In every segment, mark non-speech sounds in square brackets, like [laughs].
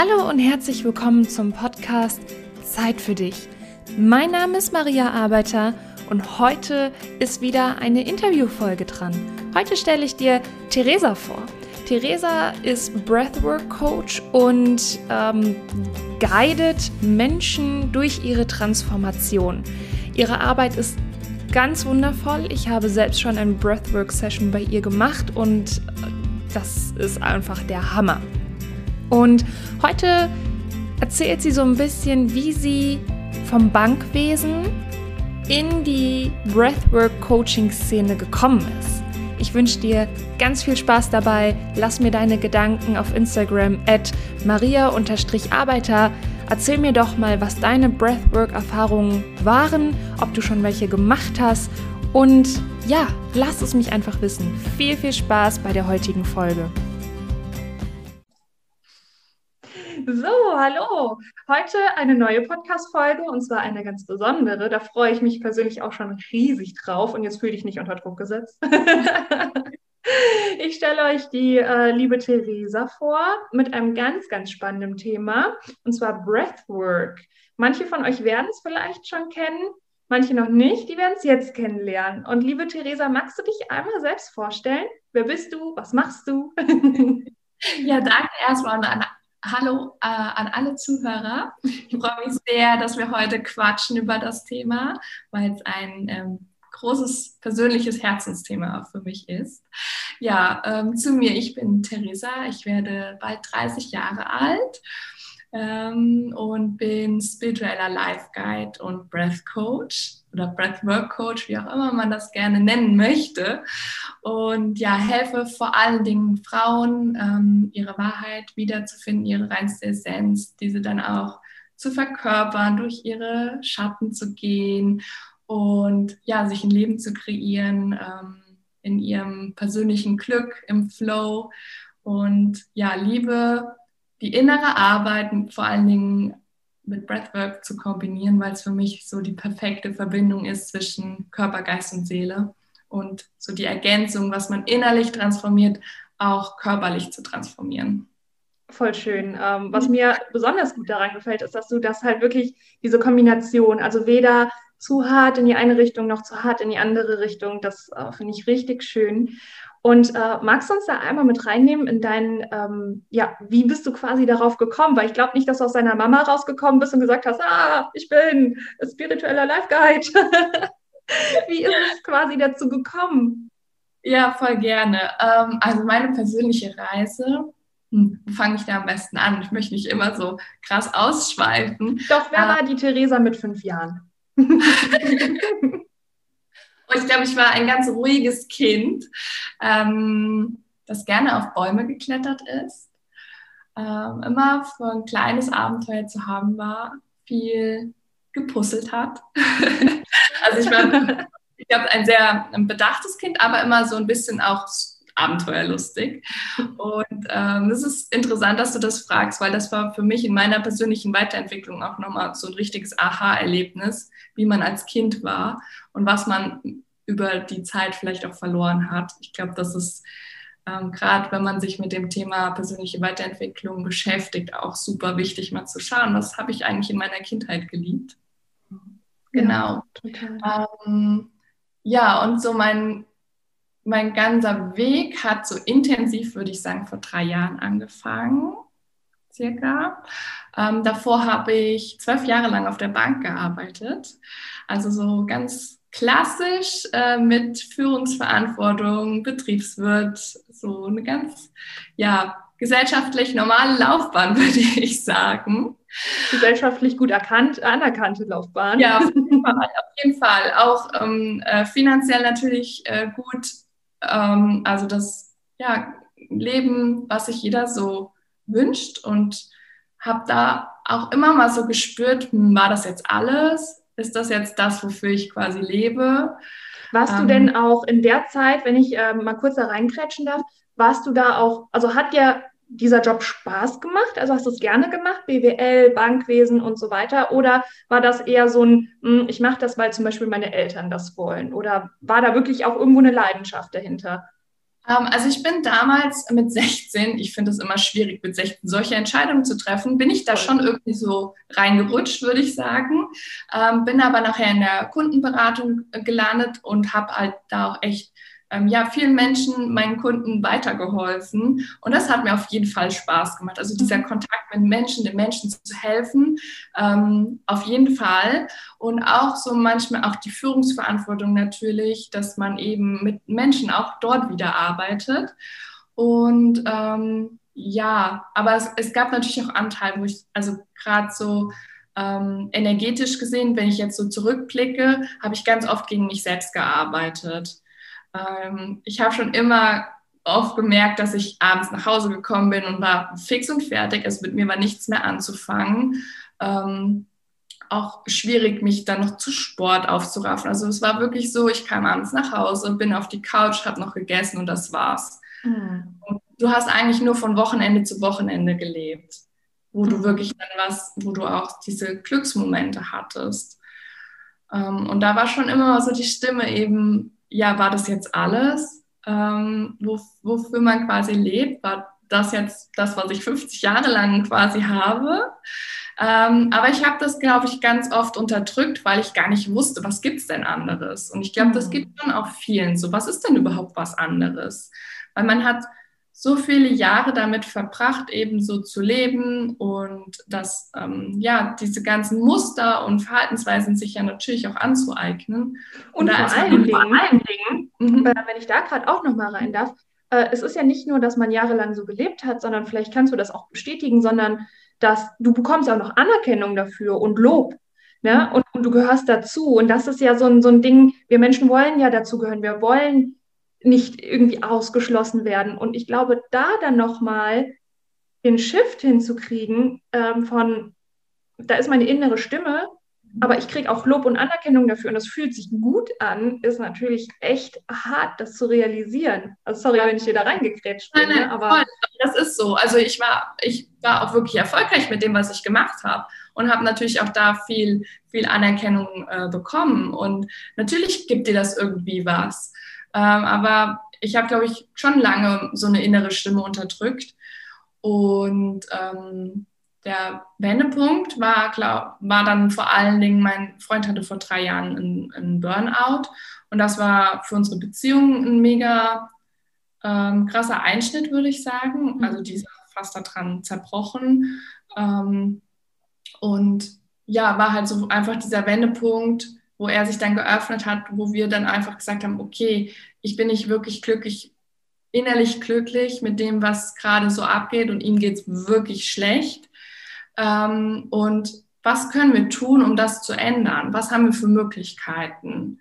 Hallo und herzlich willkommen zum Podcast Zeit für dich. Mein Name ist Maria Arbeiter und heute ist wieder eine Interviewfolge dran. Heute stelle ich dir Theresa vor. Theresa ist Breathwork Coach und ähm, guidet Menschen durch ihre Transformation. Ihre Arbeit ist ganz wundervoll. Ich habe selbst schon eine Breathwork Session bei ihr gemacht und das ist einfach der Hammer. Und heute erzählt sie so ein bisschen, wie sie vom Bankwesen in die Breathwork-Coaching-Szene gekommen ist. Ich wünsche dir ganz viel Spaß dabei. Lass mir deine Gedanken auf Instagram at maria-arbeiter. Erzähl mir doch mal, was deine Breathwork-Erfahrungen waren, ob du schon welche gemacht hast. Und ja, lass es mich einfach wissen. Viel, viel Spaß bei der heutigen Folge. So, hallo. Heute eine neue Podcast-Folge und zwar eine ganz besondere. Da freue ich mich persönlich auch schon riesig drauf und jetzt fühle ich nicht unter Druck gesetzt. [laughs] ich stelle euch die äh, liebe Theresa vor mit einem ganz, ganz spannenden Thema und zwar Breathwork. Manche von euch werden es vielleicht schon kennen, manche noch nicht. Die werden es jetzt kennenlernen. Und liebe Theresa, magst du dich einmal selbst vorstellen? Wer bist du? Was machst du? [laughs] Ja, danke erstmal an Hallo äh, an alle Zuhörer. Ich freue mich sehr, dass wir heute quatschen über das Thema, weil es ein ähm, großes persönliches Herzensthema für mich ist. Ja, ähm, zu mir, ich bin Theresa, ich werde bald 30 Jahre alt ähm, und bin spiritueller Life Guide und Breath Coach oder Breathwork Coach, wie auch immer man das gerne nennen möchte. Und ja, helfe vor allen Dingen Frauen, ähm, ihre Wahrheit wiederzufinden, ihre reinste Essenz, diese dann auch zu verkörpern, durch ihre Schatten zu gehen und ja, sich ein Leben zu kreieren ähm, in ihrem persönlichen Glück, im Flow und ja, Liebe die innere Arbeit vor allen Dingen mit Breathwork zu kombinieren, weil es für mich so die perfekte Verbindung ist zwischen Körper, Geist und Seele und so die Ergänzung, was man innerlich transformiert, auch körperlich zu transformieren. Voll schön. Ähm, was mir besonders gut daran gefällt, ist, dass du das halt wirklich, diese Kombination, also weder zu hart in die eine Richtung noch zu hart in die andere Richtung, das äh, finde ich richtig schön. Und äh, magst du uns da einmal mit reinnehmen in deinen, ähm, ja, wie bist du quasi darauf gekommen? Weil ich glaube nicht, dass du aus deiner Mama rausgekommen bist und gesagt hast, ah, ich bin spiritueller Life Guide. [laughs] wie ist es quasi dazu gekommen? Ja, voll gerne. Ähm, also meine persönliche Reise, hm, fange ich da am besten an? Ich möchte nicht immer so krass ausschweifen. Doch, wer äh, war die Theresa mit fünf Jahren? [laughs] [laughs] Ich glaube, ich war ein ganz ruhiges Kind, ähm, das gerne auf Bäume geklettert ist, ähm, immer für ein kleines Abenteuer zu haben war, viel gepuzzelt hat. [laughs] also ich war, ich glaube, ein sehr bedachtes Kind, aber immer so ein bisschen auch abenteuerlustig. Und ähm, es ist interessant, dass du das fragst, weil das war für mich in meiner persönlichen Weiterentwicklung auch nochmal so ein richtiges Aha-Erlebnis, wie man als Kind war und was man über die Zeit vielleicht auch verloren hat. Ich glaube, das ist ähm, gerade, wenn man sich mit dem Thema persönliche Weiterentwicklung beschäftigt, auch super wichtig, mal zu schauen, was habe ich eigentlich in meiner Kindheit geliebt. Genau. Ja, ähm, ja, und so mein mein ganzer Weg hat so intensiv, würde ich sagen, vor drei Jahren angefangen, circa. Ähm, davor habe ich zwölf Jahre lang auf der Bank gearbeitet. Also so ganz klassisch äh, mit Führungsverantwortung, Betriebswirt, so eine ganz, ja, gesellschaftlich normale Laufbahn, [laughs] würde ich sagen. Gesellschaftlich gut erkannt, anerkannte Laufbahn. Ja, auf jeden Fall. Auf jeden Fall. Auch ähm, äh, finanziell natürlich äh, gut ähm, also das ja, Leben, was sich jeder so wünscht und habe da auch immer mal so gespürt, hm, war das jetzt alles? Ist das jetzt das, wofür ich quasi lebe? Warst ähm, du denn auch in der Zeit, wenn ich äh, mal kurz da reinkrätschen darf, warst du da auch, also hat dir dieser Job Spaß gemacht? Also hast du es gerne gemacht, BWL, Bankwesen und so weiter? Oder war das eher so ein, hm, ich mache das, weil zum Beispiel meine Eltern das wollen? Oder war da wirklich auch irgendwo eine Leidenschaft dahinter? Ähm, also ich bin damals mit 16, ich finde es immer schwierig, mit 16 solche Entscheidungen zu treffen, bin ich da schon irgendwie so reingerutscht, würde ich sagen. Ähm, bin aber nachher in der Kundenberatung gelandet und habe halt da auch echt ähm, ja, vielen Menschen, meinen Kunden weitergeholfen. Und das hat mir auf jeden Fall Spaß gemacht. Also dieser mhm. Kontakt mit Menschen, den Menschen zu helfen, ähm, auf jeden Fall. Und auch so manchmal auch die Führungsverantwortung natürlich, dass man eben mit Menschen auch dort wieder arbeitet. Und ähm, ja, aber es, es, gab natürlich auch Anteile, wo ich, also gerade so ähm, energetisch gesehen, wenn ich jetzt so zurückblicke, habe ich ganz oft gegen mich selbst gearbeitet. Ähm, ich habe schon immer oft gemerkt, dass ich abends nach Hause gekommen bin und war fix und fertig. Es mit mir war nichts mehr anzufangen. Ähm, auch schwierig, mich dann noch zu Sport aufzuraffen. Also es war wirklich so, ich kam abends nach Hause, bin auf die Couch, habe noch gegessen und das war's. Mhm. Und du hast eigentlich nur von Wochenende zu Wochenende gelebt, wo mhm. du wirklich dann was, wo du auch diese Glücksmomente hattest. Ähm, und da war schon immer so die Stimme eben, ja, war das jetzt alles, ähm, wo, wofür man quasi lebt? War das jetzt das, was ich 50 Jahre lang quasi habe? Ähm, aber ich habe das, glaube ich, ganz oft unterdrückt, weil ich gar nicht wusste, was gibt es denn anderes? Und ich glaube, das mhm. gibt schon auch vielen so. Was ist denn überhaupt was anderes? Weil man hat so viele Jahre damit verbracht, eben so zu leben und dass ähm, ja diese ganzen Muster und Verhaltensweisen sich ja natürlich auch anzueignen. Und, und vor, allen Dingen, vor allen Dingen, mhm. äh, wenn ich da gerade auch noch mal rein darf, äh, es ist ja nicht nur, dass man jahrelang so gelebt hat, sondern vielleicht kannst du das auch bestätigen, sondern dass du bekommst auch noch Anerkennung dafür und Lob. Ne? Und, und du gehörst dazu. Und das ist ja so ein, so ein Ding, wir Menschen wollen ja dazugehören. Wir wollen nicht irgendwie ausgeschlossen werden. Und ich glaube, da dann nochmal den Shift hinzukriegen ähm, von, da ist meine innere Stimme, aber ich kriege auch Lob und Anerkennung dafür und das fühlt sich gut an, ist natürlich echt hart, das zu realisieren. Also sorry, wenn ich hier da reingekrätscht bin, nein, nein, aber voll. das ist so. Also ich war, ich war auch wirklich erfolgreich mit dem, was ich gemacht habe und habe natürlich auch da viel, viel Anerkennung äh, bekommen. Und natürlich gibt dir das irgendwie was. Ähm, aber ich habe, glaube ich, schon lange so eine innere Stimme unterdrückt. Und ähm, der Wendepunkt war, glaub, war dann vor allen Dingen, mein Freund hatte vor drei Jahren einen, Burnout. Und das war für unsere Beziehung ein mega ähm, krasser Einschnitt, würde ich sagen. Mhm. Also die ist fast daran zerbrochen. Ähm, und ja, war halt so einfach dieser Wendepunkt, wo er sich dann geöffnet hat, wo wir dann einfach gesagt haben, okay, ich bin nicht wirklich glücklich, innerlich glücklich mit dem, was gerade so abgeht und ihm geht es wirklich schlecht. Ähm, und was können wir tun, um das zu ändern? Was haben wir für Möglichkeiten,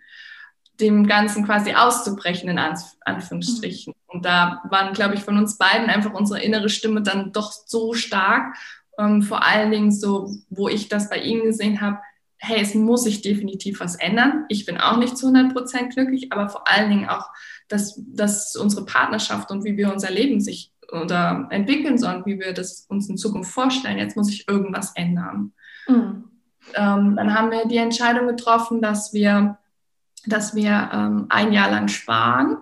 dem Ganzen quasi auszubrechen, in Anführungsstrichen? Und da waren, glaube ich, von uns beiden einfach unsere innere Stimme dann doch so stark. Ähm, vor allen Dingen so, wo ich das bei ihm gesehen habe, hey, es muss sich definitiv was ändern. Ich bin auch nicht zu 100 Prozent glücklich, aber vor allen Dingen auch, dass, dass unsere Partnerschaft und wie wir unser Leben sich oder entwickeln sollen, wie wir das uns in Zukunft vorstellen. Jetzt muss sich irgendwas ändern. Mhm. Ähm, dann haben wir die Entscheidung getroffen, dass wir, dass wir ähm, ein Jahr lang sparen,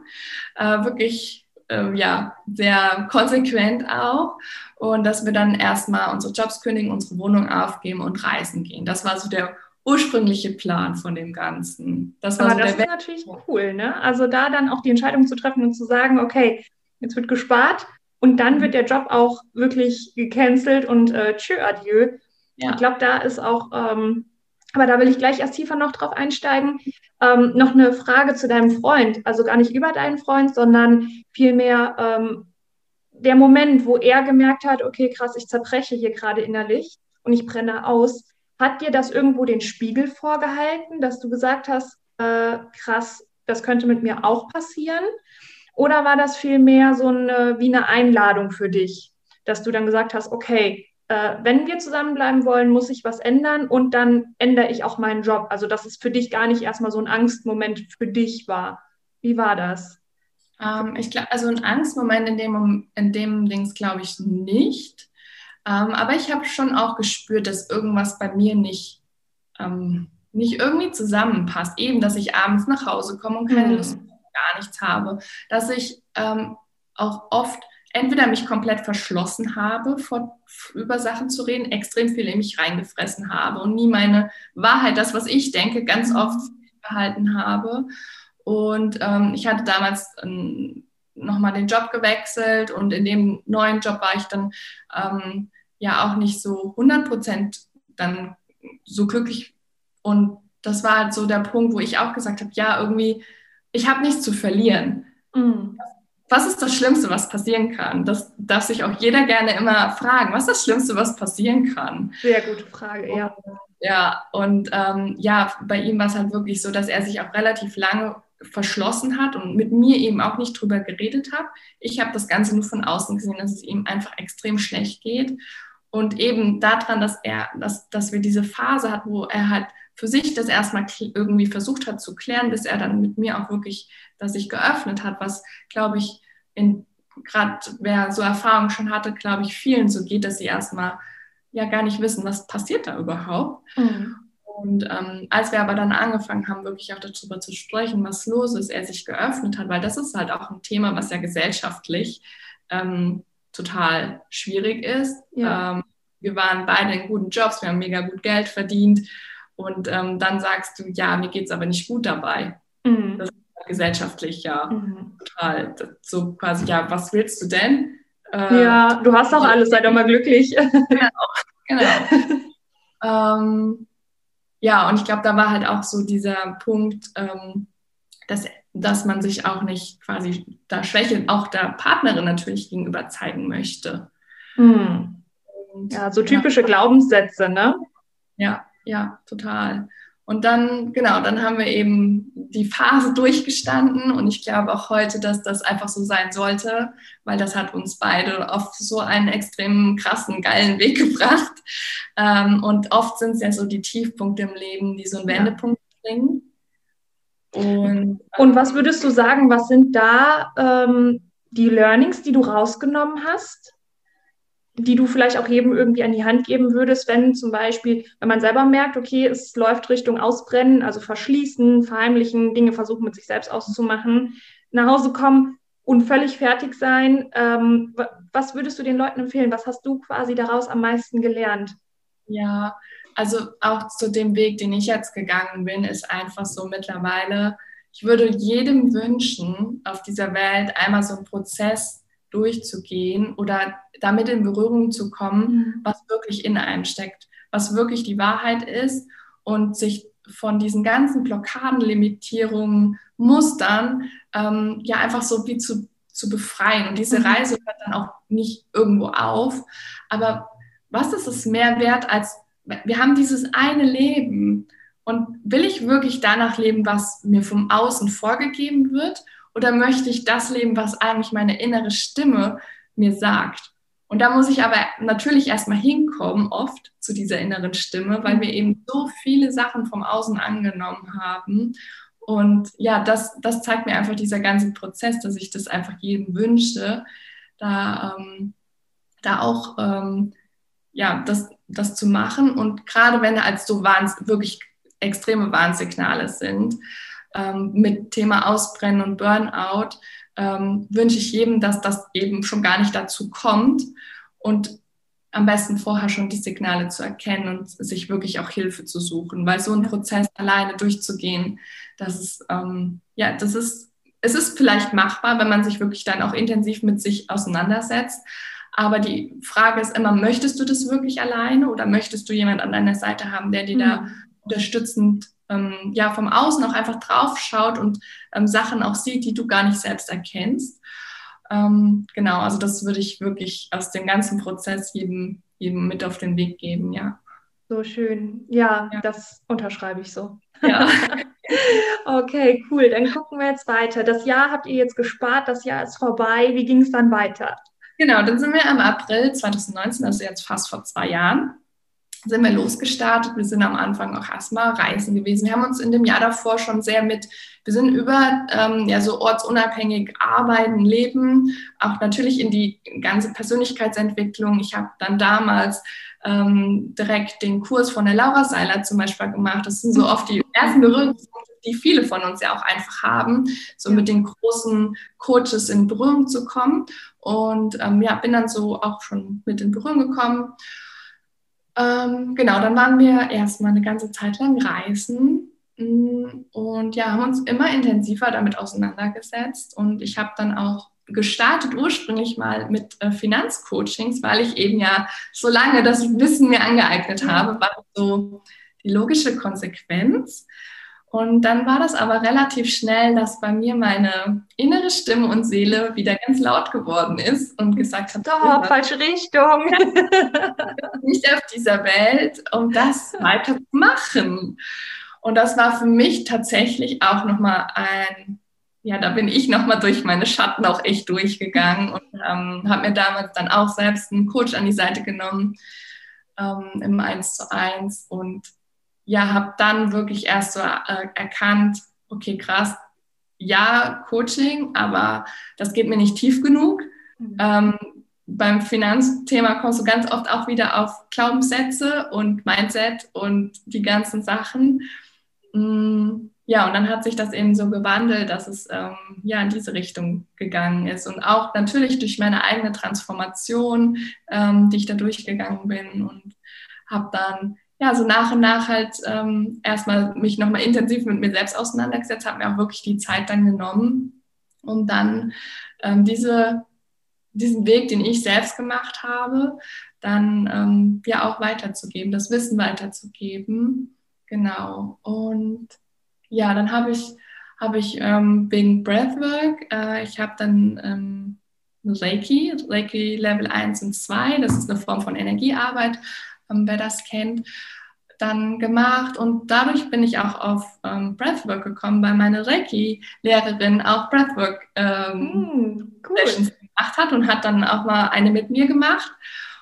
äh, wirklich äh, ja, sehr konsequent auch. Und dass wir dann erstmal unsere Jobs kündigen, unsere Wohnung aufgeben und reisen gehen. Das war so der ursprüngliche Plan von dem Ganzen. Das war Aber so das ist natürlich cool, ne? Also da dann auch die Entscheidung zu treffen und zu sagen, okay, jetzt wird gespart und dann wird der Job auch wirklich gecancelt und äh, tschö, adieu. Ja. Ich glaube, da ist auch, ähm, aber da will ich gleich erst tiefer noch drauf einsteigen, ähm, noch eine Frage zu deinem Freund. Also gar nicht über deinen Freund, sondern vielmehr ähm, der Moment, wo er gemerkt hat, okay, krass, ich zerbreche hier gerade innerlich und ich brenne aus. Hat dir das irgendwo den Spiegel vorgehalten, dass du gesagt hast, äh, krass, das könnte mit mir auch passieren? Oder war das vielmehr so eine, wie eine Einladung für dich, dass du dann gesagt hast, okay, äh, wenn wir zusammenbleiben wollen, muss ich was ändern und dann ändere ich auch meinen Job. Also, dass es für dich gar nicht erstmal so ein Angstmoment für dich war. Wie war das? Ähm, ich glaube, also ein Angstmoment in dem, in dem Dings glaube ich nicht. Ähm, aber ich habe schon auch gespürt, dass irgendwas bei mir nicht, ähm, nicht irgendwie zusammenpasst. Eben, dass ich abends nach Hause komme und keine mhm. Lust gar nichts habe. Dass ich ähm, auch oft entweder mich komplett verschlossen habe, vor, über Sachen zu reden, extrem viel in mich reingefressen habe und nie meine Wahrheit, das, was ich denke, ganz mhm. oft behalten habe. Und ähm, ich hatte damals ähm, nochmal den Job gewechselt und in dem neuen Job war ich dann ähm, ja auch nicht so 100 Prozent dann so glücklich. Und das war halt so der Punkt, wo ich auch gesagt habe, ja, irgendwie, ich habe nichts zu verlieren. Mhm. Was ist das Schlimmste, was passieren kann? Das darf sich auch jeder gerne immer fragen. Was ist das Schlimmste, was passieren kann? Sehr gute Frage, ja. Ja, und ähm, ja, bei ihm war es halt wirklich so, dass er sich auch relativ lange verschlossen hat und mit mir eben auch nicht drüber geredet hat. Ich habe das Ganze nur von außen gesehen, dass es ihm einfach extrem schlecht geht. Und eben daran, dass er, dass, dass wir diese Phase hatten, wo er halt für sich das erstmal irgendwie versucht hat zu klären, bis er dann mit mir auch wirklich das sich geöffnet hat, was, glaube ich, gerade wer so Erfahrungen schon hatte, glaube ich, vielen so geht, dass sie erstmal ja gar nicht wissen, was passiert da überhaupt. Mhm. Und ähm, als wir aber dann angefangen haben, wirklich auch darüber zu sprechen, was los ist, er sich geöffnet hat, weil das ist halt auch ein Thema, was ja gesellschaftlich ähm, total schwierig ist. Ja. Ähm, wir waren beide in guten Jobs, wir haben mega gut Geld verdient und ähm, dann sagst du, ja, mir geht es aber nicht gut dabei. Mhm. Das ist gesellschaftlich ja mhm. total so quasi, ja, was willst du denn? Äh, ja, du hast auch alles, sei doch mal glücklich. [laughs] Genau, genau. [laughs] ja, und ich glaube, da war halt auch so dieser Punkt, ähm, dass, dass man sich auch nicht quasi da Schwäche auch der Partnerin natürlich gegenüber zeigen möchte. Mhm. Und, ja, so typische ja. Glaubenssätze, ne? Ja, ja, total. Und dann, genau, dann haben wir eben die Phase durchgestanden und ich glaube auch heute, dass das einfach so sein sollte, weil das hat uns beide auf so einen extrem krassen, geilen Weg [laughs] gebracht. Ähm, und oft sind es ja so die Tiefpunkte im Leben, die so einen Wendepunkt bringen. Und, und was würdest du sagen, was sind da ähm, die Learnings, die du rausgenommen hast? Die du vielleicht auch jedem irgendwie an die Hand geben würdest, wenn zum Beispiel, wenn man selber merkt, okay, es läuft Richtung Ausbrennen, also verschließen, verheimlichen, Dinge versuchen mit sich selbst auszumachen, nach Hause kommen und völlig fertig sein. Ähm, was würdest du den Leuten empfehlen? Was hast du quasi daraus am meisten gelernt? Ja, also auch zu dem Weg, den ich jetzt gegangen bin, ist einfach so mittlerweile, ich würde jedem wünschen, auf dieser Welt einmal so einen Prozess durchzugehen oder damit in Berührung zu kommen, mhm. was wirklich in einem steckt, was wirklich die Wahrheit ist und sich von diesen ganzen Blockaden, Limitierungen, Mustern ähm, ja einfach so wie zu, zu befreien. Und diese mhm. Reise hört dann auch nicht irgendwo auf. Aber was ist es mehr wert als, wir haben dieses eine Leben und will ich wirklich danach leben, was mir vom Außen vorgegeben wird? Oder möchte ich das leben, was eigentlich meine innere Stimme mir sagt? Und da muss ich aber natürlich erstmal hinkommen, oft zu dieser inneren Stimme, weil wir eben so viele Sachen vom Außen angenommen haben. Und ja, das, das zeigt mir einfach dieser ganze Prozess, dass ich das einfach jedem wünsche, da, ähm, da auch ähm, ja, das, das zu machen. Und gerade wenn als so Warns, wirklich extreme Warnsignale sind, ähm, mit Thema Ausbrennen und Burnout, ähm, wünsche ich jedem, dass das eben schon gar nicht dazu kommt und am besten vorher schon die Signale zu erkennen und sich wirklich auch Hilfe zu suchen, weil so ein Prozess alleine durchzugehen, das ist, ähm, ja, das ist, es ist vielleicht machbar, wenn man sich wirklich dann auch intensiv mit sich auseinandersetzt. Aber die Frage ist immer, möchtest du das wirklich alleine oder möchtest du jemand an deiner Seite haben, der dir mhm. da unterstützend ähm, ja, vom Außen auch einfach drauf schaut und ähm, Sachen auch sieht, die du gar nicht selbst erkennst. Ähm, genau, also das würde ich wirklich aus dem ganzen Prozess jedem, jedem mit auf den Weg geben, ja. So schön. Ja, ja. das unterschreibe ich so. Ja. [laughs] okay, cool. Dann gucken wir jetzt weiter. Das Jahr habt ihr jetzt gespart, das Jahr ist vorbei. Wie ging es dann weiter? Genau, dann sind wir im April 2019, also jetzt fast vor zwei Jahren, sind wir losgestartet. Wir sind am Anfang auch erstmal reisen gewesen. Wir haben uns in dem Jahr davor schon sehr mit, wir sind über ähm, ja so ortsunabhängig arbeiten, leben, auch natürlich in die ganze Persönlichkeitsentwicklung. Ich habe dann damals ähm, direkt den Kurs von der Laura Seiler zum Beispiel gemacht. Das sind so oft die ersten Berührungspunkte, die viele von uns ja auch einfach haben, so mit den großen Coaches in Berührung zu kommen. Und ähm, ja, bin dann so auch schon mit in Berührung gekommen. Ähm, genau, dann waren wir erstmal eine ganze Zeit lang reisen mm, und ja, haben uns immer intensiver damit auseinandergesetzt. Und ich habe dann auch gestartet ursprünglich mal mit äh, Finanzcoachings, weil ich eben ja so lange das Wissen mir angeeignet habe, war so die logische Konsequenz. Und dann war das aber relativ schnell, dass bei mir meine innere Stimme und Seele wieder ganz laut geworden ist und gesagt hat, Stopp, falsche Richtung. [laughs] nicht auf dieser Welt, um das weiterzumachen. Und das war für mich tatsächlich auch nochmal ein, ja, da bin ich nochmal durch meine Schatten auch echt durchgegangen und ähm, habe mir damals dann auch selbst einen Coach an die Seite genommen ähm, im 1 zu 1 und ja, habe dann wirklich erst so äh, erkannt, okay, krass, ja, Coaching, aber das geht mir nicht tief genug. Mhm. Ähm, beim Finanzthema kommst du ganz oft auch wieder auf Glaubenssätze und Mindset und die ganzen Sachen. Mm, ja, und dann hat sich das eben so gewandelt, dass es ähm, ja in diese Richtung gegangen ist. Und auch natürlich durch meine eigene Transformation, ähm, die ich da durchgegangen bin und habe dann ja, so nach und nach halt ähm, erstmal mich nochmal intensiv mit mir selbst auseinandergesetzt, habe mir auch wirklich die Zeit dann genommen, um dann ähm, diese, diesen Weg, den ich selbst gemacht habe, dann ähm, ja auch weiterzugeben, das Wissen weiterzugeben. Genau. Und ja, dann habe ich, habe ich ähm, wegen Breathwork, äh, ich habe dann ähm, Reiki, Reiki Level 1 und 2, das ist eine Form von Energiearbeit, ähm, wer das kennt, dann gemacht. Und dadurch bin ich auch auf ähm, Breathwork gekommen, weil meine Reiki-Lehrerin auch Breathwork ähm, mm, cool. gemacht hat und hat dann auch mal eine mit mir gemacht.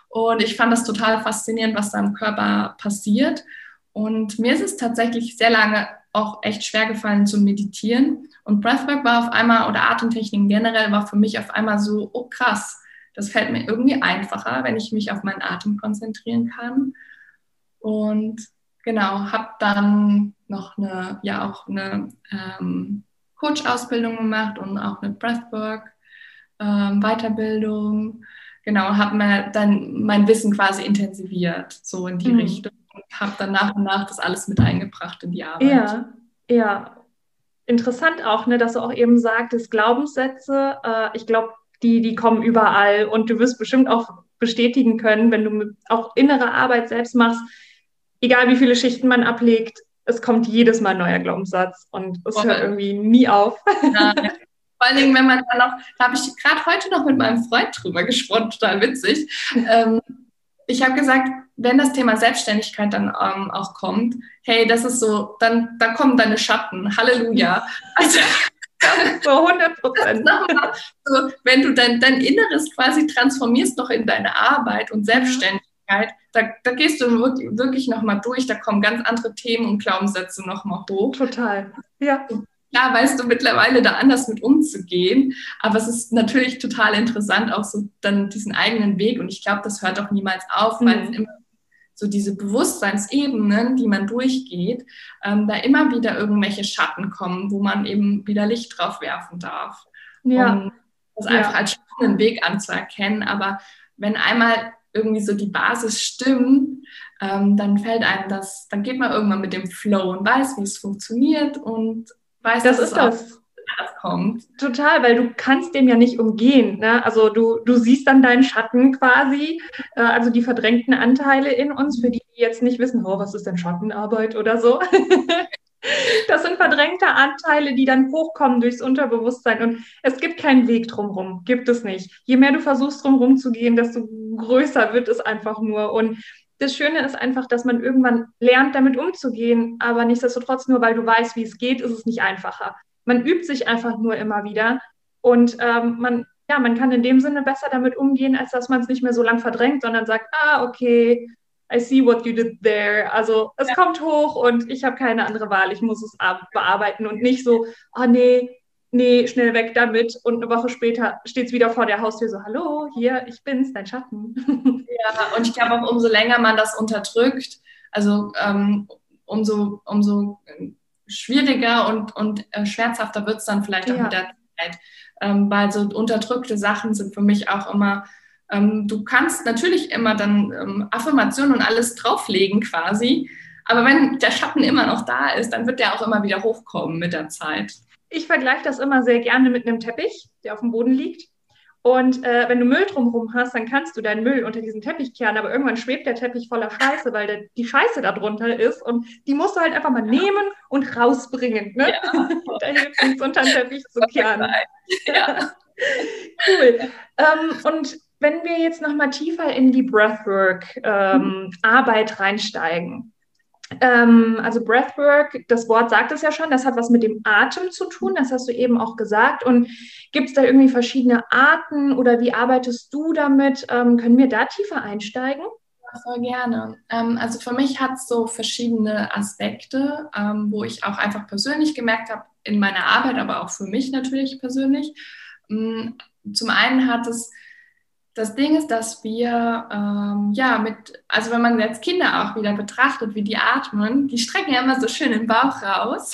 Und ich fand das total faszinierend, was da im Körper passiert. Und mir ist es tatsächlich sehr lange auch echt schwer gefallen zu meditieren. Und Breathwork war auf einmal, oder Atemtechniken generell, war für mich auf einmal so, oh krass, das fällt mir irgendwie einfacher, wenn ich mich auf meinen Atem konzentrieren kann. Und genau, habe dann noch eine, ja auch eine ähm, Coach-Ausbildung gemacht und auch eine Breathwork ähm, Weiterbildung. Genau, habe mir dann mein Wissen quasi intensiviert, so in die mhm. Richtung und habe dann nach und nach das alles mit eingebracht in die Arbeit. Ja, ja. Interessant auch, ne, dass du auch eben sagtest, Glaubenssätze. Äh, ich glaube, die, die kommen überall und du wirst bestimmt auch bestätigen können, wenn du auch innere Arbeit selbst machst, egal wie viele Schichten man ablegt, es kommt jedes Mal ein neuer Glaubenssatz und es oh, hört irgendwie nie auf. Ja, ja. Vor allen Dingen, wenn man dann noch, da habe ich gerade heute noch mit meinem Freund drüber gesprochen, total witzig. Ähm, ich habe gesagt, wenn das Thema Selbstständigkeit dann ähm, auch kommt, hey, das ist so, dann da kommen deine Schatten, Halleluja. [laughs] Also so 100 Prozent. So, wenn du dein, dein Inneres quasi transformierst noch in deine Arbeit und Selbstständigkeit, da, da gehst du wirklich, wirklich nochmal durch, da kommen ganz andere Themen und Glaubenssätze nochmal hoch. Total, ja. Klar weißt du mittlerweile da anders mit umzugehen, aber es ist natürlich total interessant, auch so dann diesen eigenen Weg und ich glaube, das hört auch niemals auf, mhm. weil es immer so diese Bewusstseinsebenen, die man durchgeht, ähm, da immer wieder irgendwelche Schatten kommen, wo man eben wieder Licht drauf werfen darf. Ja. Um das ja. einfach als spannenden Weg anzuerkennen. Aber wenn einmal irgendwie so die Basis stimmt, ähm, dann fällt einem das, dann geht man irgendwann mit dem Flow und weiß, wie es funktioniert und weiß, das ist das das kommt. Total, weil du kannst dem ja nicht umgehen. Ne? Also du, du siehst dann deinen Schatten quasi, äh, also die verdrängten Anteile in uns, für die, die jetzt nicht wissen, oh, was ist denn Schattenarbeit oder so. [laughs] das sind verdrängte Anteile, die dann hochkommen durchs Unterbewusstsein. Und es gibt keinen Weg drumherum, gibt es nicht. Je mehr du versuchst, drumherum zu gehen, desto größer wird es einfach nur. Und das Schöne ist einfach, dass man irgendwann lernt, damit umzugehen, aber nichtsdestotrotz, nur weil du weißt, wie es geht, ist es nicht einfacher man übt sich einfach nur immer wieder und ähm, man, ja, man kann in dem Sinne besser damit umgehen, als dass man es nicht mehr so lang verdrängt, sondern sagt, ah, okay, I see what you did there. Also es ja. kommt hoch und ich habe keine andere Wahl. Ich muss es bearbeiten und nicht so, oh nee, nee, schnell weg damit. Und eine Woche später steht es wieder vor der Haustür so, hallo, hier, ich bin's, dein Schatten. [laughs] Ja, und ich glaube auch, umso länger man das unterdrückt, also ähm, umso, umso schwieriger und, und äh, schmerzhafter wird es dann vielleicht auch ja. mit der Zeit. Ähm, weil so unterdrückte Sachen sind für mich auch immer, ähm, du kannst natürlich immer dann ähm, Affirmationen und alles drauflegen quasi, aber wenn der Schatten immer noch da ist, dann wird der auch immer wieder hochkommen mit der Zeit. Ich vergleiche das immer sehr gerne mit einem Teppich, der auf dem Boden liegt. Und äh, wenn du Müll drumherum hast, dann kannst du deinen Müll unter diesen Teppich kehren, aber irgendwann schwebt der Teppich voller Scheiße, weil der, die Scheiße da drunter ist und die musst du halt einfach mal nehmen und rausbringen. Ne? Ja. [laughs] da hilft nichts unter den Teppich zu kehren. [laughs] Ja. cool. Ähm, und wenn wir jetzt nochmal tiefer in die Breathwork-Arbeit ähm, reinsteigen, ähm, also Breathwork, das Wort sagt es ja schon, das hat was mit dem Atem zu tun, das hast du eben auch gesagt. Und gibt es da irgendwie verschiedene Arten oder wie arbeitest du damit? Ähm, können wir da tiefer einsteigen? Voll gerne. Ähm, also für mich hat es so verschiedene Aspekte, ähm, wo ich auch einfach persönlich gemerkt habe, in meiner Arbeit, aber auch für mich natürlich persönlich. Mm, zum einen hat es das Ding ist, dass wir, ähm, ja, mit, also wenn man jetzt Kinder auch wieder betrachtet, wie die atmen, die strecken ja immer so schön den Bauch raus.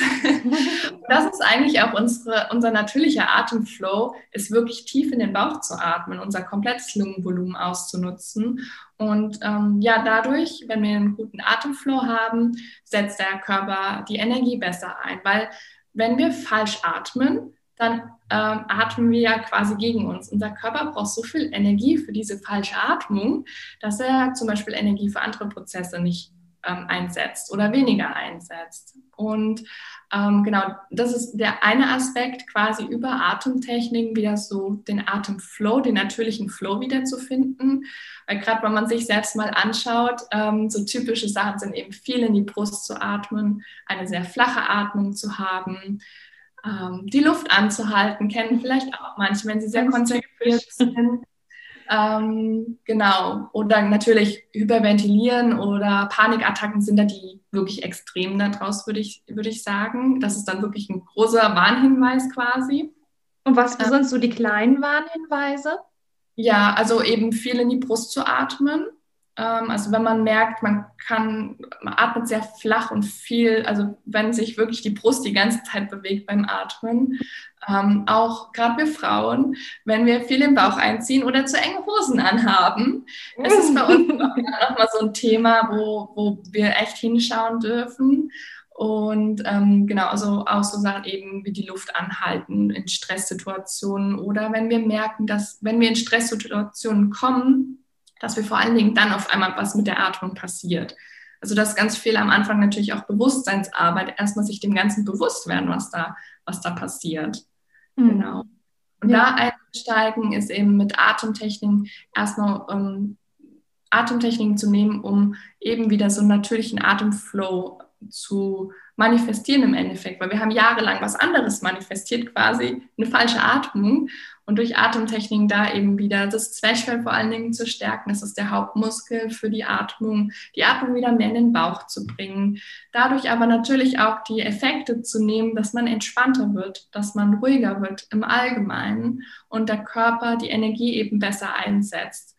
[laughs] das ist eigentlich auch unsere, unser natürlicher Atemflow, ist wirklich tief in den Bauch zu atmen, unser komplettes Lungenvolumen auszunutzen. Und ähm, ja, dadurch, wenn wir einen guten Atemflow haben, setzt der Körper die Energie besser ein, weil wenn wir falsch atmen, dann ähm, atmen wir ja quasi gegen uns. Unser Körper braucht so viel Energie für diese falsche Atmung, dass er zum Beispiel Energie für andere Prozesse nicht ähm, einsetzt oder weniger einsetzt. Und ähm, genau, das ist der eine Aspekt, quasi über Atemtechniken wieder so den Atemflow, den natürlichen Flow wiederzufinden. Weil gerade wenn man sich selbst mal anschaut, ähm, so typische Sachen sind eben viel in die Brust zu atmen, eine sehr flache Atmung zu haben, ähm, die Luft anzuhalten, kennen vielleicht auch manche, wenn sie sehr konzentriert sind. Ähm, genau. Oder natürlich hyperventilieren oder Panikattacken sind da die wirklich extrem daraus, würde ich, würde ich sagen. Das ist dann wirklich ein großer Warnhinweis quasi. Und was ähm, sind so die kleinen Warnhinweise? Ja, also eben viel in die Brust zu atmen. Ähm, also wenn man merkt, man kann, man atmet sehr flach und viel, also wenn sich wirklich die Brust die ganze Zeit bewegt beim Atmen, ähm, auch gerade wir Frauen, wenn wir viel im Bauch einziehen oder zu enge Hosen anhaben, mm. ist es bei uns [laughs] nochmal so ein Thema, wo, wo wir echt hinschauen dürfen. Und ähm, genau, also auch so Sachen eben wie die Luft anhalten in Stresssituationen oder wenn wir merken, dass wenn wir in Stresssituationen kommen, dass wir vor allen Dingen dann auf einmal was mit der Atmung passiert. Also das ist ganz viel am Anfang natürlich auch Bewusstseinsarbeit, erstmal sich dem Ganzen bewusst werden, was da, was da passiert. Mhm. Genau. Und ja. da einsteigen ist eben mit Atemtechniken erstmal um, Atemtechniken zu nehmen, um eben wieder so einen natürlichen Atemflow zu manifestieren im Endeffekt, weil wir haben jahrelang was anderes manifestiert, quasi eine falsche Atmung und durch Atemtechniken da eben wieder das Zwerchfell vor allen Dingen zu stärken, das ist der Hauptmuskel für die Atmung, die Atmung wieder mehr in den Bauch zu bringen, dadurch aber natürlich auch die Effekte zu nehmen, dass man entspannter wird, dass man ruhiger wird im Allgemeinen und der Körper die Energie eben besser einsetzt.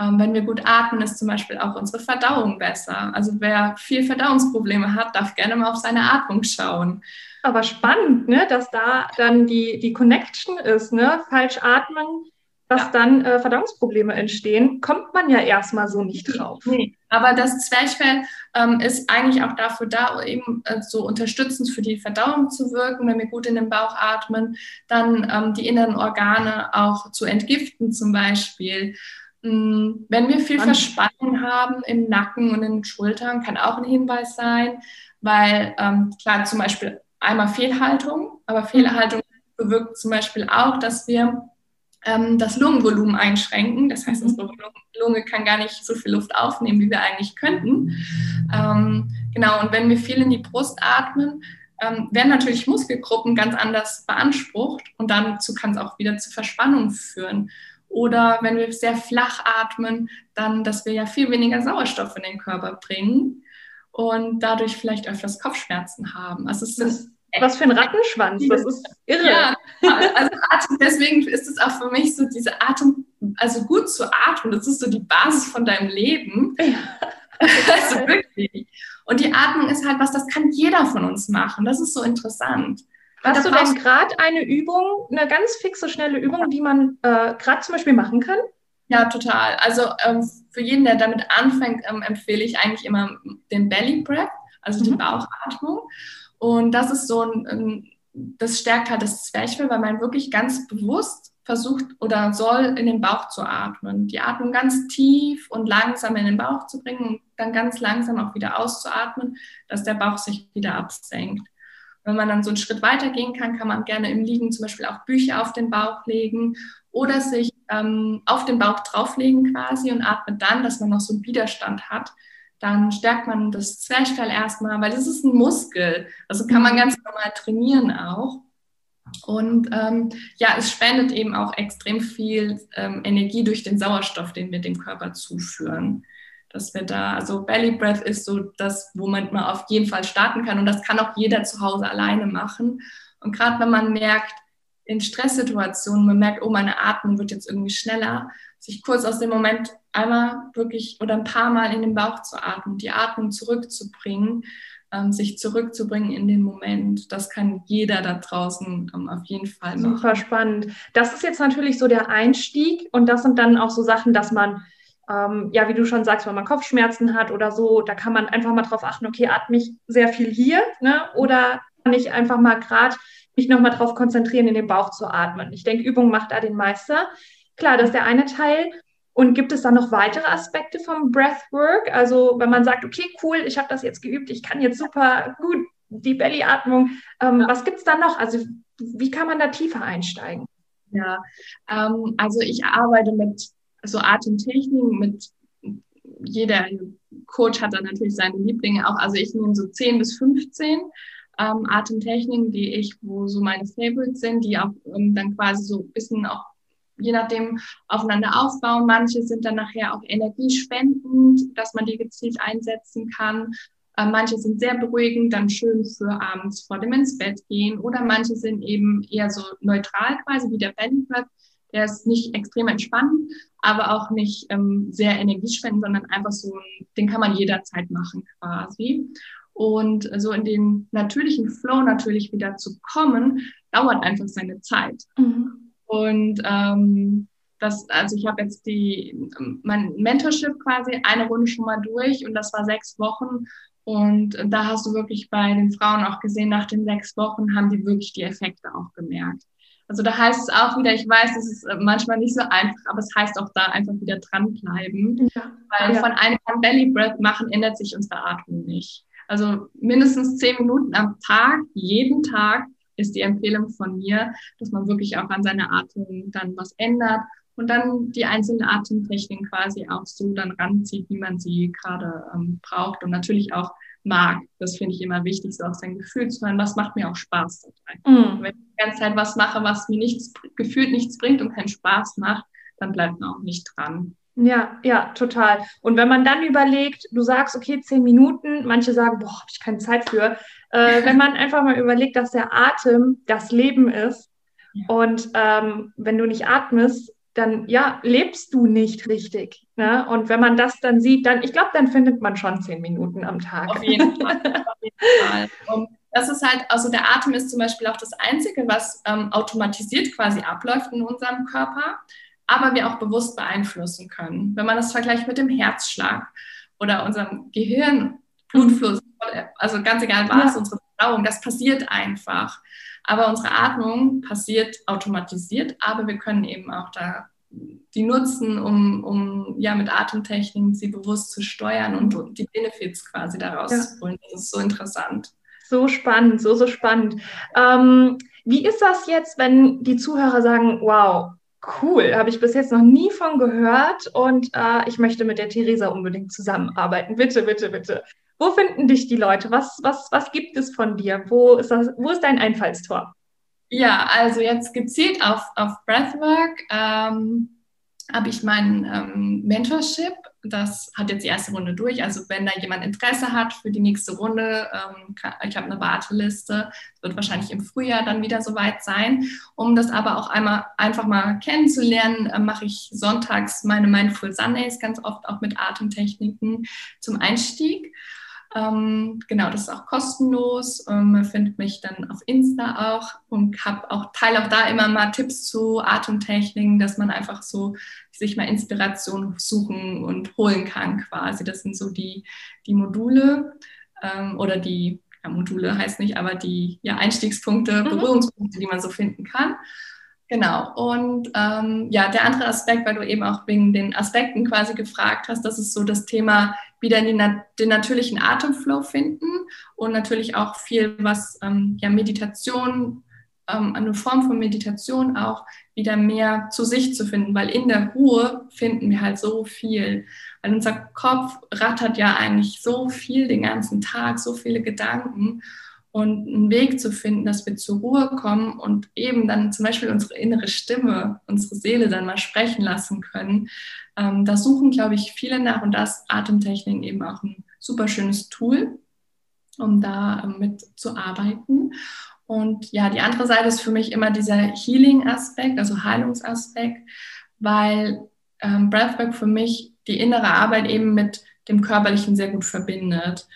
Ähm, wenn wir gut atmen, ist zum Beispiel auch unsere Verdauung besser. Also wer viel Verdauungsprobleme hat, darf gerne mal auf seine Atmung schauen. Aber spannend, ne, dass da dann die, die Connection ist, ne? falsch atmen, dass ja. dann äh, Verdauungsprobleme entstehen, kommt man ja erstmal so nicht drauf. Nee, aber das Zwerchfell ähm, ist eigentlich auch dafür da, eben äh, so unterstützend für die Verdauung zu wirken, wenn wir gut in den Bauch atmen, dann ähm, die inneren Organe auch zu entgiften zum Beispiel. Mm, wenn wir viel Verspannung haben im Nacken und in den Schultern, kann auch ein Hinweis sein, weil ähm, klar zum Beispiel einmal Fehlhaltung, aber Fehlhaltung bewirkt zum Beispiel auch, dass wir ähm, das Lungenvolumen einschränken. Das heißt, unsere Lunge kann gar nicht so viel Luft aufnehmen, wie wir eigentlich könnten. Ähm, genau, und wenn wir viel in die Brust atmen, ähm, werden natürlich Muskelgruppen ganz anders beansprucht und dazu kann es auch wieder zu Verspannung führen. Oder wenn wir sehr flach atmen, dann, dass wir ja viel weniger Sauerstoff in den Körper bringen und dadurch vielleicht öfters Kopfschmerzen haben. Also es sind was für ein Rattenschwanz, das ist irre. Ja, also Atem, deswegen ist es auch für mich so, diese Atem, also gut zu atmen, das ist so die Basis von deinem Leben. Ja. Also wirklich. Und die Atmung ist halt was, das kann jeder von uns machen. Das ist so interessant. Hast du denn gerade eine Übung, eine ganz fixe, schnelle Übung, die man äh, gerade zum Beispiel machen kann? Ja, total. Also ähm, für jeden, der damit anfängt, ähm, empfehle ich eigentlich immer den Belly Breath, also die mhm. Bauchatmung. Und das ist so ein, das stärkt halt das Zwerchfell, weil man wirklich ganz bewusst versucht oder soll in den Bauch zu atmen. Die Atmung ganz tief und langsam in den Bauch zu bringen und dann ganz langsam auch wieder auszuatmen, dass der Bauch sich wieder absenkt. Wenn man dann so einen Schritt weiter gehen kann, kann man gerne im Liegen zum Beispiel auch Bücher auf den Bauch legen oder sich ähm, auf den Bauch drauflegen quasi und atmet dann, dass man noch so einen Widerstand hat dann stärkt man das Zwerchfell erstmal, weil das ist ein Muskel. Also kann man ganz normal trainieren auch. Und ähm, ja, es spendet eben auch extrem viel ähm, Energie durch den Sauerstoff, den wir dem Körper zuführen. Dass wir da, also Belly Breath ist so das, womit man auf jeden Fall starten kann. Und das kann auch jeder zu Hause alleine machen. Und gerade wenn man merkt, in Stresssituationen, man merkt, oh, meine Atmung wird jetzt irgendwie schneller, sich kurz aus dem Moment einmal wirklich oder ein paar Mal in den Bauch zu atmen, die Atmung zurückzubringen, ähm, sich zurückzubringen in den Moment. Das kann jeder da draußen ähm, auf jeden Fall machen. Super spannend. Das ist jetzt natürlich so der Einstieg und das sind dann auch so Sachen, dass man ähm, ja, wie du schon sagst, wenn man Kopfschmerzen hat oder so, da kann man einfach mal drauf achten, okay, atme ich sehr viel hier, ne? Oder kann ich einfach mal gerade mich nochmal drauf konzentrieren, in den Bauch zu atmen. Ich denke, Übung macht da den Meister. Klar, das ist der eine Teil. Und gibt es dann noch weitere Aspekte vom Breathwork? Also wenn man sagt, okay, cool, ich habe das jetzt geübt, ich kann jetzt super gut die Bellyatmung. Ähm, ja. Was gibt es dann noch? Also wie kann man da tiefer einsteigen? Ja, ähm, also ich arbeite mit so Atemtechniken, mit jeder Coach hat da natürlich seine Lieblinge auch. Also ich nehme so 10 bis 15 ähm, Atemtechniken, die ich, wo so meine Favorites sind, die auch ähm, dann quasi so ein bisschen auch je nachdem aufeinander aufbauen. Manche sind dann nachher auch energiespendend, dass man die gezielt einsetzen kann. Äh, manche sind sehr beruhigend, dann schön für abends vor dem ins Bett gehen. Oder manche sind eben eher so neutral quasi wie der Belly. Der ist nicht extrem entspannend, aber auch nicht ähm, sehr energiespendend, sondern einfach so, den kann man jederzeit machen quasi. Und so in den natürlichen Flow natürlich wieder zu kommen, dauert einfach seine Zeit. Mhm. Und ähm, das, also ich habe jetzt die, mein Mentorship quasi eine Runde schon mal durch und das war sechs Wochen. Und da hast du wirklich bei den Frauen auch gesehen, nach den sechs Wochen haben die wirklich die Effekte auch gemerkt. Also da heißt es auch wieder, ich weiß, es ist manchmal nicht so einfach, aber es heißt auch da einfach wieder dranbleiben. Ja. Weil ja. von einem Belly Breath machen ändert sich unsere Atmung nicht. Also mindestens zehn Minuten am Tag, jeden Tag ist die Empfehlung von mir, dass man wirklich auch an seiner Atmung dann was ändert und dann die einzelnen Atemtechniken quasi auch so dann ranzieht, wie man sie gerade ähm, braucht und natürlich auch mag. Das finde ich immer wichtig, so auch sein Gefühl zu hören, was macht mir auch Spaß dabei. Mhm. Wenn ich die ganze Zeit was mache, was mir nichts, gefühlt nichts bringt und keinen Spaß macht, dann bleibt man auch nicht dran. Ja, ja, total. Und wenn man dann überlegt, du sagst, okay, zehn Minuten, manche sagen, boah, habe ich keine Zeit für. Äh, [laughs] wenn man einfach mal überlegt, dass der Atem das Leben ist ja. und ähm, wenn du nicht atmest, dann ja, lebst du nicht richtig. Ne? Und wenn man das dann sieht, dann, ich glaube, dann findet man schon zehn Minuten am Tag. Auf jeden Fall. [laughs] Auf jeden Fall. Und das ist halt, also der Atem ist zum Beispiel auch das Einzige, was ähm, automatisiert quasi abläuft in unserem Körper aber wir auch bewusst beeinflussen können. Wenn man das vergleicht mit dem Herzschlag oder unserem Gehirn, Blutfluss, also ganz egal was, ja. unsere Verdauung, das passiert einfach. Aber unsere Atmung passiert automatisiert, aber wir können eben auch da die nutzen, um, um ja mit Atemtechniken sie bewusst zu steuern und, die Benefits quasi daraus ja. zu holen. Das ist so interessant. So spannend, so, so spannend. Ähm, wie ist das jetzt, wenn die Zuhörer sagen, wow, Cool, habe ich bis jetzt noch nie von gehört und äh, ich möchte mit der Theresa unbedingt zusammenarbeiten. Bitte, bitte, bitte. Wo finden dich die Leute? Was, was, was gibt es von dir? Wo ist, das, wo ist dein Einfallstor? Ja, also jetzt gezielt auf, auf Breathwork. Ähm, habe ich mein ähm, Mentorship. Das hat jetzt die erste Runde durch. Also wenn da jemand Interesse hat für die nächste Runde, ähm, kann, ich habe eine Warteliste. Wird wahrscheinlich im Frühjahr dann wieder soweit sein. Um das aber auch einmal einfach mal kennenzulernen, äh, mache ich sonntags meine Mindful Sundays ganz oft auch mit Atemtechniken zum Einstieg. Ähm, genau, das ist auch kostenlos. Ähm, man findet mich dann auf Insta auch und habe auch teile auch da immer mal Tipps zu Atemtechniken, dass man einfach so sich mal Inspiration suchen und holen kann quasi. Das sind so die, die Module ähm, oder die ja, Module heißt nicht, aber die ja, Einstiegspunkte, mhm. Berührungspunkte, die man so finden kann. Genau. Und ähm, ja, der andere Aspekt, weil du eben auch wegen den Aspekten quasi gefragt hast, das ist so das Thema wieder den, den natürlichen Atemflow finden und natürlich auch viel, was ähm, ja Meditation, ähm, eine Form von Meditation auch wieder mehr zu sich zu finden, weil in der Ruhe finden wir halt so viel. Weil unser Kopf rattert ja eigentlich so viel den ganzen Tag, so viele Gedanken und einen Weg zu finden, dass wir zur Ruhe kommen und eben dann zum Beispiel unsere innere Stimme, unsere Seele dann mal sprechen lassen können. Ähm, da suchen, glaube ich, viele nach und das Atemtechnik eben auch ein super schönes Tool, um da ähm, mit zu arbeiten. Und ja, die andere Seite ist für mich immer dieser Healing-Aspekt, also Heilungsaspekt, weil ähm, Breathwork für mich die innere Arbeit eben mit dem Körperlichen sehr gut verbindet.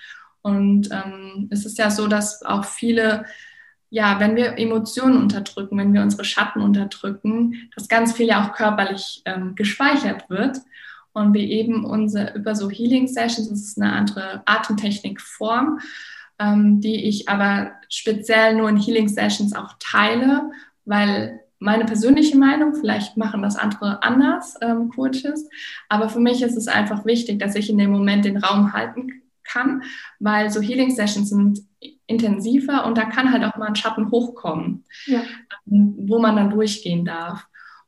Und ähm, es ist ja so, dass auch viele, ja, wenn wir Emotionen unterdrücken, wenn wir unsere Schatten unterdrücken, dass ganz viel ja auch körperlich ähm, gespeichert wird. Und wir eben unsere, über so Healing Sessions, das ist eine andere Atemtechnikform, ähm, die ich aber speziell nur in Healing Sessions auch teile, weil meine persönliche Meinung, vielleicht machen das andere anders, ähm, Coaches, aber für mich ist es einfach wichtig, dass ich in dem Moment den Raum halten kann weil so Healing Sessions sind intensiver und da kann halt auch mal ein Schatten hochkommen, ja. Ähm, wo man dann durchgehen darf.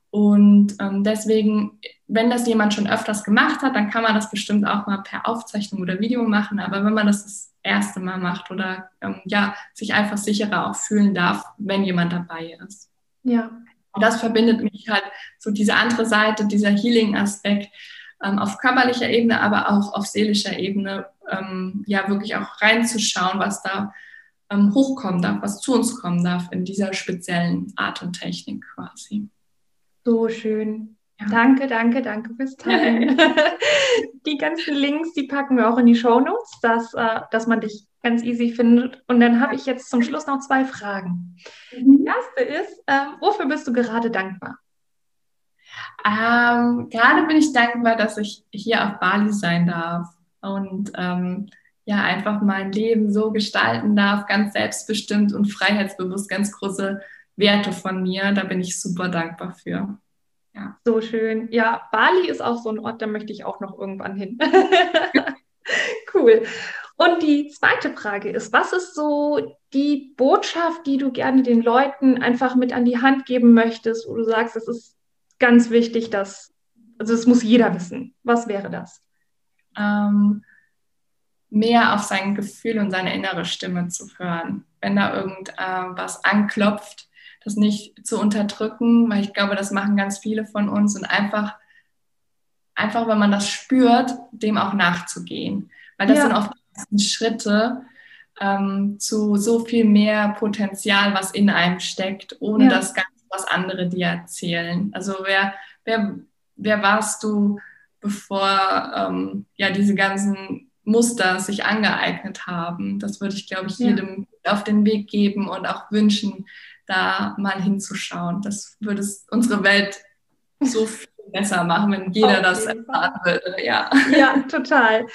Und ähm, deswegen, wenn das jemand schon öfters gemacht hat, dann kann man das bestimmt auch mal per Aufzeichnung oder Video machen. Aber wenn man das das erste Mal macht oder ähm, ja, sich einfach sicherer auch fühlen darf, wenn jemand dabei ist. Ja. Und das verbindet mich halt so diese andere Seite, dieser Healing-Aspekt ähm, auf körperlicher Ebene, aber auch auf seelischer Ebene, ähm, ja wirklich auch reinzuschauen, was da ähm, hochkommen darf, was zu uns kommen darf in dieser speziellen Atemtechnik quasi. So schön. Ja. Danke, danke, danke fürs Teilen. [laughs] [laughs] die ganzen Links, die packen wir auch in die Show Notes, dass, äh, dass man dich ganz easy findet. Und dann habe ich jetzt zum Schluss noch zwei Fragen. Mhm. Die erste ist, äh, wofür bist du gerade dankbar? Ähm, gerade bin ich dankbar, dass ich hier auf Bali sein darf und ähm, ja, einfach mein Leben so gestalten darf, ganz selbstbestimmt und freiheitsbewusst, ganz große Werte von mir. Da bin ich super dankbar für. Ja. So schön. Ja, Bali ist auch so ein Ort, da möchte ich auch noch irgendwann hin. [laughs] cool. Und die zweite Frage ist, was ist so die Botschaft, die du gerne den Leuten einfach mit an die Hand geben möchtest, wo du sagst, es ist ganz wichtig, dass, also es muss jeder wissen. Was wäre das? ähm, mehr auf sein Gefühl und seine innere Stimme zu hören. Wenn da irgendwas äh, anklopft, das nicht zu unterdrücken, weil ich glaube, das machen ganz viele von uns und einfach, einfach, wenn man das spürt, dem auch nachzugehen. Weil das ja. sind oft die Schritte ähm, zu so viel mehr Potenzial, was in einem steckt, ohne ja. das Ganze, was andere dir erzählen. Also wer, wer, wer warst du? bevor ähm, ja diese ganzen Muster sich angeeignet haben. Das würde ich, glaube ich, jedem ja. auf den Weg geben und auch wünschen, da mal hinzuschauen. Das würde unsere Welt so [laughs] viel besser machen, wenn jeder das erfahren würde. Ja, ja total.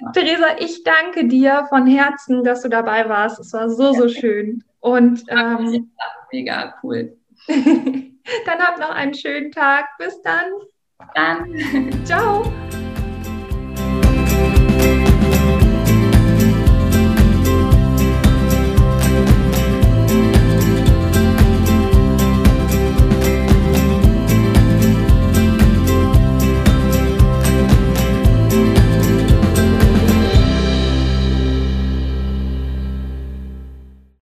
Ja. Theresa, ich danke dir von Herzen, dass du dabei warst. Es war so, so schön. Und ähm, mega cool. [laughs] dann habt noch einen schönen Tag. Bis dann. Dann. Ciao.